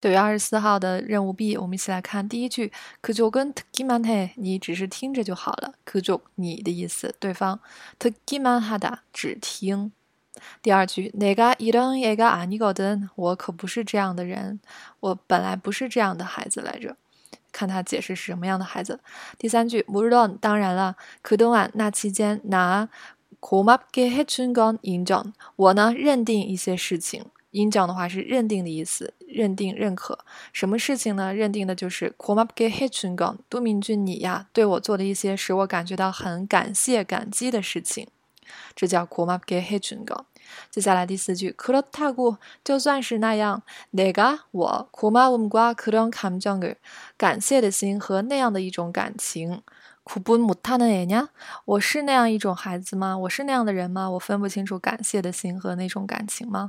九月二十四号的任务 B，我们一起来看第一句。그족은듣기만 해， 你只是听着就好了。그 족， 你的意思，对方。듣기만하 다， 只听。第二句，내가이런애가아니거 든， 我可不是这样的人，我本来不是这样的孩子来着。看他解释是什么样的孩子。第三句，물론当然了，그동안那期间나고맙게해준건인 정， 我呢认定一些事情。 应讲的话是认定的意思，认定、认可什么事情呢？认定的就是고맙게해준 건， 杜明俊你呀，对我做的一些使我感觉到很感谢、感激的事情，这叫고맙게해준 건。 接下来第四句，그렇다 고， 就算是那样，내가我고마움과그런감정 을， 感谢的心和那样的一种感情。구분못하는애 냐？ 我是那样一种孩子吗？我是那样的人吗？我分不清楚感谢的心和那种感情吗？